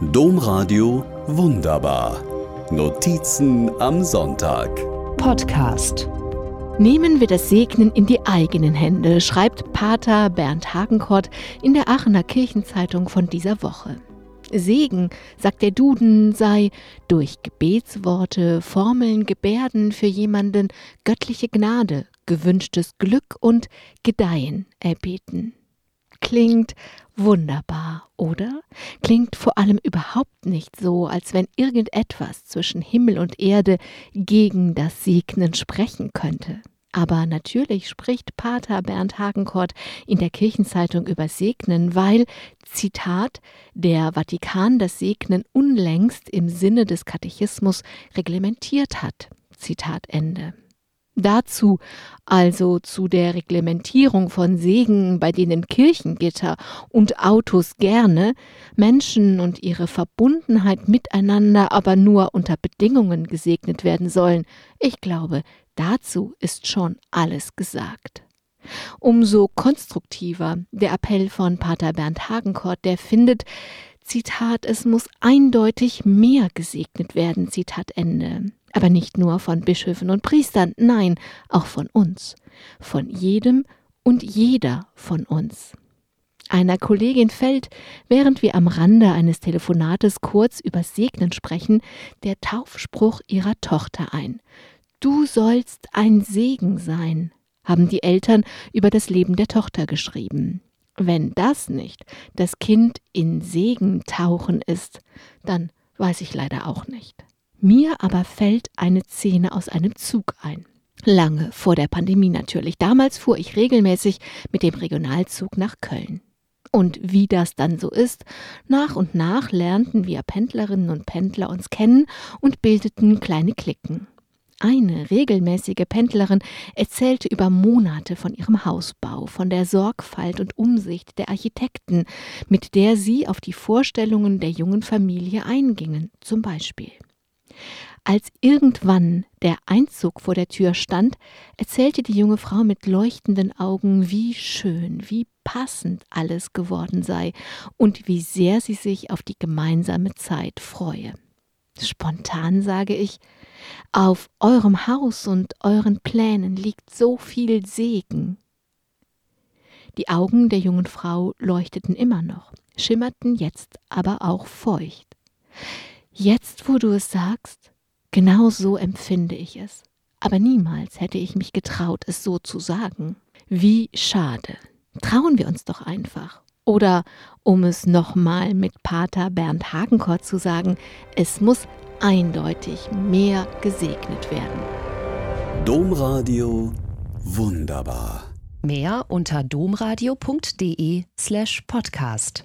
Domradio Wunderbar. Notizen am Sonntag. Podcast. Nehmen wir das Segnen in die eigenen Hände, schreibt Pater Bernd Hagenkort in der Aachener Kirchenzeitung von dieser Woche. Segen, sagt der Duden, sei durch Gebetsworte, Formeln, Gebärden für jemanden göttliche Gnade, gewünschtes Glück und Gedeihen erbeten. Klingt wunderbar, oder? Klingt vor allem überhaupt nicht so, als wenn irgendetwas zwischen Himmel und Erde gegen das Segnen sprechen könnte. Aber natürlich spricht Pater Bernd Hagenkort in der Kirchenzeitung über Segnen, weil, Zitat, der Vatikan das Segnen unlängst im Sinne des Katechismus reglementiert hat. Zitat Ende. Dazu, also zu der Reglementierung von Segen, bei denen Kirchengitter und Autos gerne, Menschen und ihre Verbundenheit miteinander aber nur unter Bedingungen gesegnet werden sollen, ich glaube, dazu ist schon alles gesagt. Umso konstruktiver der Appell von Pater Bernd Hagenkort, der findet, Zitat, es muss eindeutig mehr gesegnet werden, Zitat Ende. Aber nicht nur von Bischöfen und Priestern, nein, auch von uns, von jedem und jeder von uns. Einer Kollegin fällt, während wir am Rande eines Telefonates kurz über Segnen sprechen, der Taufspruch ihrer Tochter ein. Du sollst ein Segen sein, haben die Eltern über das Leben der Tochter geschrieben. Wenn das nicht das Kind in Segen tauchen ist, dann weiß ich leider auch nicht. Mir aber fällt eine Szene aus einem Zug ein. Lange vor der Pandemie natürlich. Damals fuhr ich regelmäßig mit dem Regionalzug nach Köln. Und wie das dann so ist, nach und nach lernten wir Pendlerinnen und Pendler uns kennen und bildeten kleine Cliquen. Eine regelmäßige Pendlerin erzählte über Monate von ihrem Hausbau, von der Sorgfalt und Umsicht der Architekten, mit der sie auf die Vorstellungen der jungen Familie eingingen, zum Beispiel. Als irgendwann der Einzug vor der Tür stand, erzählte die junge Frau mit leuchtenden Augen, wie schön, wie passend alles geworden sei und wie sehr sie sich auf die gemeinsame Zeit freue. Spontan sage ich, auf eurem Haus und euren Plänen liegt so viel Segen. Die Augen der jungen Frau leuchteten immer noch, schimmerten jetzt aber auch feucht. Jetzt, wo du es sagst, genau so empfinde ich es. Aber niemals hätte ich mich getraut, es so zu sagen. Wie schade. Trauen wir uns doch einfach. Oder, um es nochmal mit Pater Bernd Hagenkort zu sagen, es muss eindeutig mehr gesegnet werden. Domradio wunderbar. Mehr unter domradio.de slash podcast.